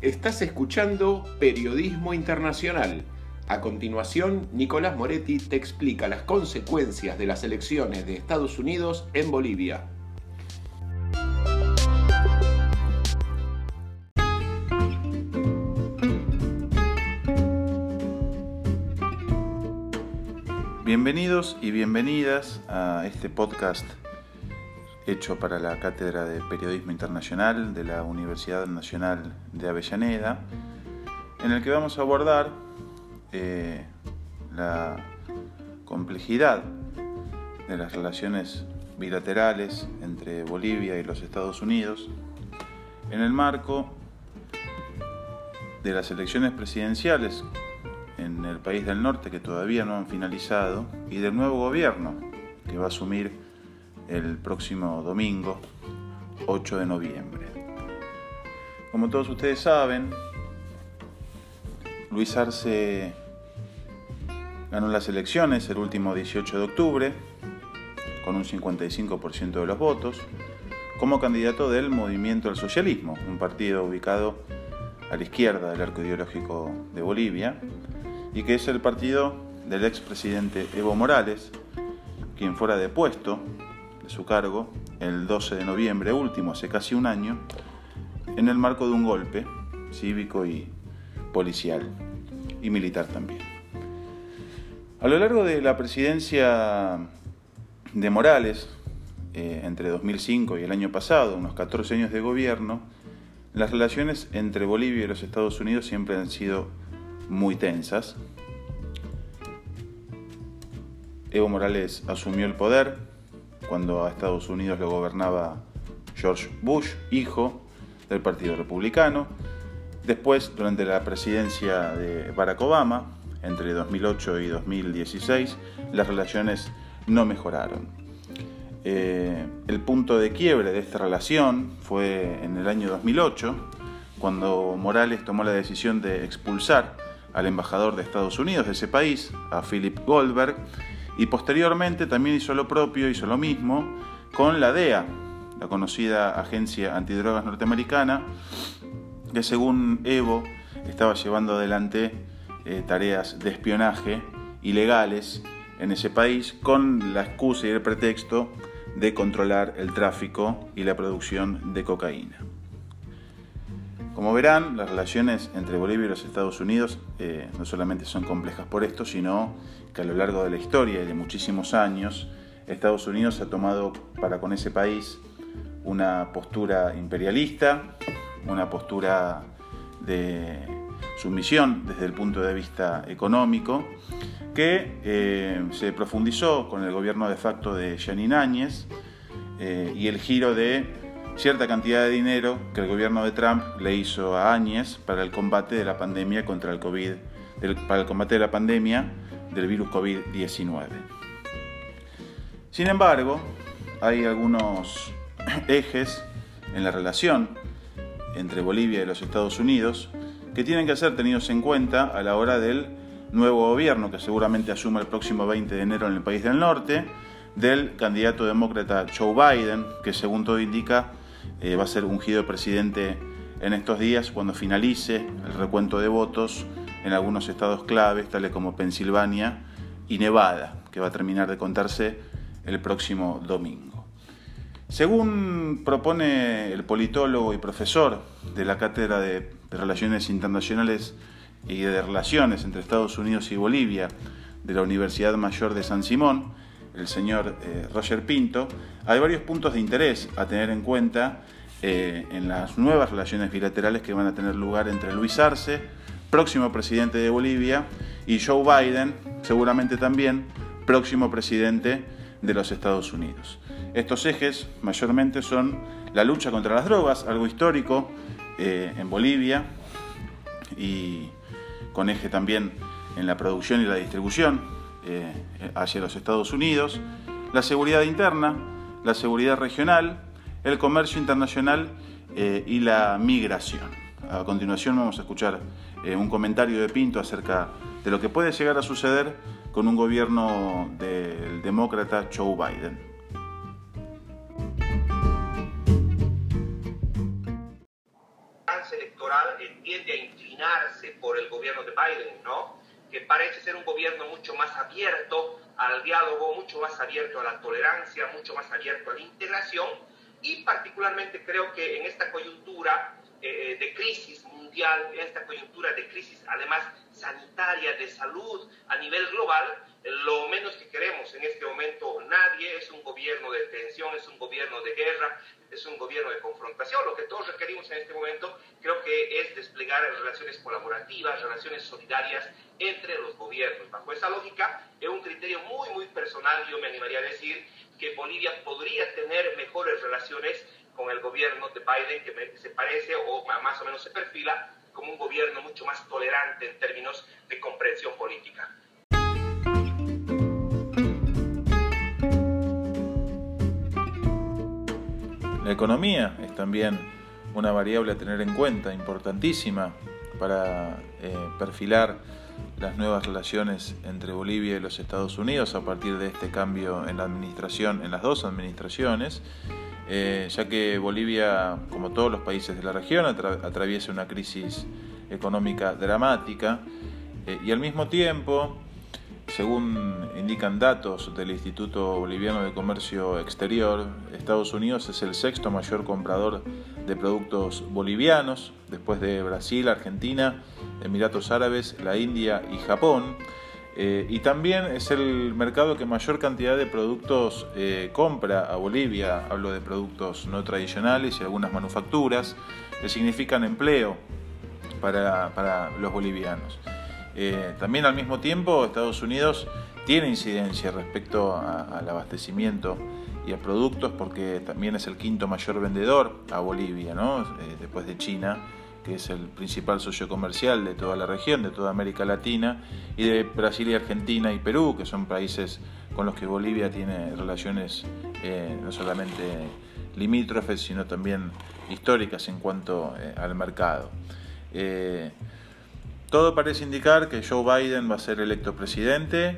Estás escuchando Periodismo Internacional. A continuación, Nicolás Moretti te explica las consecuencias de las elecciones de Estados Unidos en Bolivia. Bienvenidos y bienvenidas a este podcast hecho para la Cátedra de Periodismo Internacional de la Universidad Nacional de Avellaneda, en el que vamos a abordar eh, la complejidad de las relaciones bilaterales entre Bolivia y los Estados Unidos en el marco de las elecciones presidenciales en el país del norte que todavía no han finalizado y del nuevo gobierno que va a asumir el próximo domingo 8 de noviembre. Como todos ustedes saben, Luis Arce ganó las elecciones el último 18 de octubre con un 55% de los votos como candidato del Movimiento al Socialismo, un partido ubicado a la izquierda del arco ideológico de Bolivia, y que es el partido del expresidente Evo Morales, quien fuera depuesto de su cargo el 12 de noviembre último, hace casi un año, en el marco de un golpe cívico y policial y militar también. A lo largo de la presidencia de Morales, eh, entre 2005 y el año pasado, unos 14 años de gobierno, las relaciones entre Bolivia y los Estados Unidos siempre han sido muy tensas. Evo Morales asumió el poder cuando a Estados Unidos lo gobernaba George Bush, hijo del Partido Republicano. Después, durante la presidencia de Barack Obama, entre 2008 y 2016, las relaciones no mejoraron. Eh, el punto de quiebre de esta relación fue en el año 2008, cuando Morales tomó la decisión de expulsar al embajador de Estados Unidos de ese país, a Philip Goldberg, y posteriormente también hizo lo propio, hizo lo mismo con la DEA, la conocida agencia antidrogas norteamericana, que según Evo estaba llevando adelante eh, tareas de espionaje ilegales en ese país con la excusa y el pretexto de controlar el tráfico y la producción de cocaína. Como verán, las relaciones entre Bolivia y los Estados Unidos eh, no solamente son complejas por esto, sino que a lo largo de la historia y de muchísimos años, Estados Unidos ha tomado para con ese país una postura imperialista, una postura de sumisión desde el punto de vista económico, que eh, se profundizó con el gobierno de facto de Janine Áñez eh, y el giro de cierta cantidad de dinero que el gobierno de Trump le hizo a Áñez para el combate de la pandemia contra el COVID, para el combate de la pandemia del virus COVID-19. Sin embargo, hay algunos ejes en la relación entre Bolivia y los Estados Unidos que tienen que ser tenidos en cuenta a la hora del nuevo gobierno que seguramente asuma el próximo 20 de enero en el país del norte, del candidato demócrata Joe Biden, que según todo indica eh, va a ser ungido presidente en estos días cuando finalice el recuento de votos en algunos estados claves, tales como Pensilvania y Nevada, que va a terminar de contarse el próximo domingo. Según propone el politólogo y profesor de la Cátedra de, Relaciones Internacionales y de Relaciones entre Estados Unidos y Bolivia de la Universidad Mayor de San Simón, el señor eh, Roger Pinto, hay varios puntos de interés a tener en cuenta eh, en las nuevas relaciones bilaterales que van a tener lugar entre Luis Arce, próximo presidente de Bolivia, y Joe Biden, seguramente también próximo presidente de los Estados Unidos. Estos ejes mayormente son la lucha contra las drogas, algo histórico eh, en Bolivia y con eje también en la producción y la distribución eh, hacia los Estados Unidos, la seguridad interna, la seguridad regional, el comercio internacional eh, y la migración. A continuación vamos a escuchar eh, un comentario de Pinto acerca de lo que puede llegar a suceder con un gobierno del demócrata Joe Biden. electoral tiende a inclinarse por el gobierno de Biden, ¿no? Que parece ser un gobierno mucho más abierto al diálogo, mucho más abierto a la tolerancia, mucho más abierto a la integración. Y particularmente creo que en esta coyuntura eh, de crisis mundial, en esta coyuntura de crisis además sanitaria, de salud a nivel global, lo menos que queremos en este momento nadie es un gobierno de tensión, es un gobierno de guerra, es un gobierno de confrontación. Lo que todos requerimos en este momento creo que es desplegar relaciones colaborativas, relaciones solidarias entre los gobiernos. Bajo esa lógica, es un criterio muy, muy personal, yo me animaría a decir que Bolivia podría tener mejores relaciones con el gobierno de Biden, que se parece o más o menos se perfila como un gobierno mucho más tolerante en términos de comprensión política. La economía es también una variable a tener en cuenta, importantísima para eh, perfilar las nuevas relaciones entre Bolivia y los Estados Unidos a partir de este cambio en la administración, en las dos administraciones, eh, ya que Bolivia, como todos los países de la región, atraviesa una crisis económica dramática eh, y al mismo tiempo según indican datos del Instituto Boliviano de Comercio Exterior, Estados Unidos es el sexto mayor comprador de productos bolivianos, después de Brasil, Argentina, Emiratos Árabes, la India y Japón. Eh, y también es el mercado que mayor cantidad de productos eh, compra a Bolivia. Hablo de productos no tradicionales y algunas manufacturas que significan empleo para los bolivianos. Eh, también al mismo tiempo Estados Unidos tiene incidencia respecto al abastecimiento y a productos porque también es el quinto mayor vendedor a Bolivia, ¿no? Eh, después de China, que es el principal socio comercial de toda la región, de toda América Latina, y de Brasil y Argentina y Perú, que son países con los que Bolivia tiene relaciones eh, no solamente limítrofes, sino también históricas en cuanto al mercado. Todo parece indicar que Joe Biden va a ser electo presidente,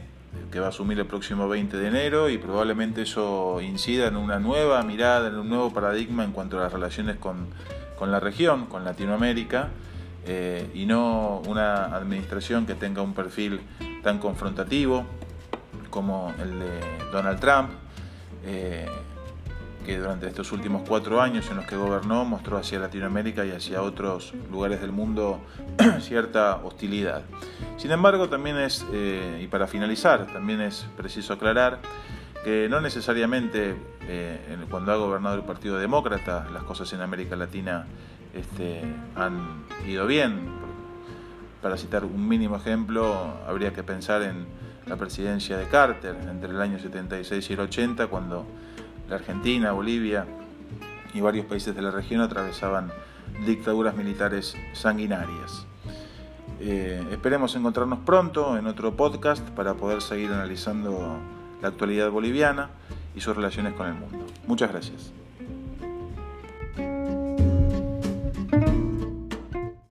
que va a asumir el próximo 20 de enero y probablemente eso incida en una nueva mirada, en un nuevo paradigma en cuanto a las relaciones con, la región, con Latinoamérica, eh, y no una administración que tenga un perfil tan confrontativo como el de Donald Trump. Eh, que durante estos últimos cuatro años en los que gobernó mostró hacia Latinoamérica y hacia otros lugares del mundo cierta hostilidad. Sin embargo, también es, eh, y para finalizar, también es preciso aclarar que no necesariamente eh, cuando ha gobernado el Partido Demócrata las cosas en América Latina este, han ido bien. Para citar un mínimo ejemplo, habría que pensar en la presidencia de Carter entre el año 76 y el 80, cuando la Argentina, Bolivia y varios países de la región atravesaban dictaduras militares sanguinarias. Eh, esperemos encontrarnos pronto en otro podcast para poder seguir analizando la actualidad boliviana y sus relaciones con el mundo. Muchas gracias.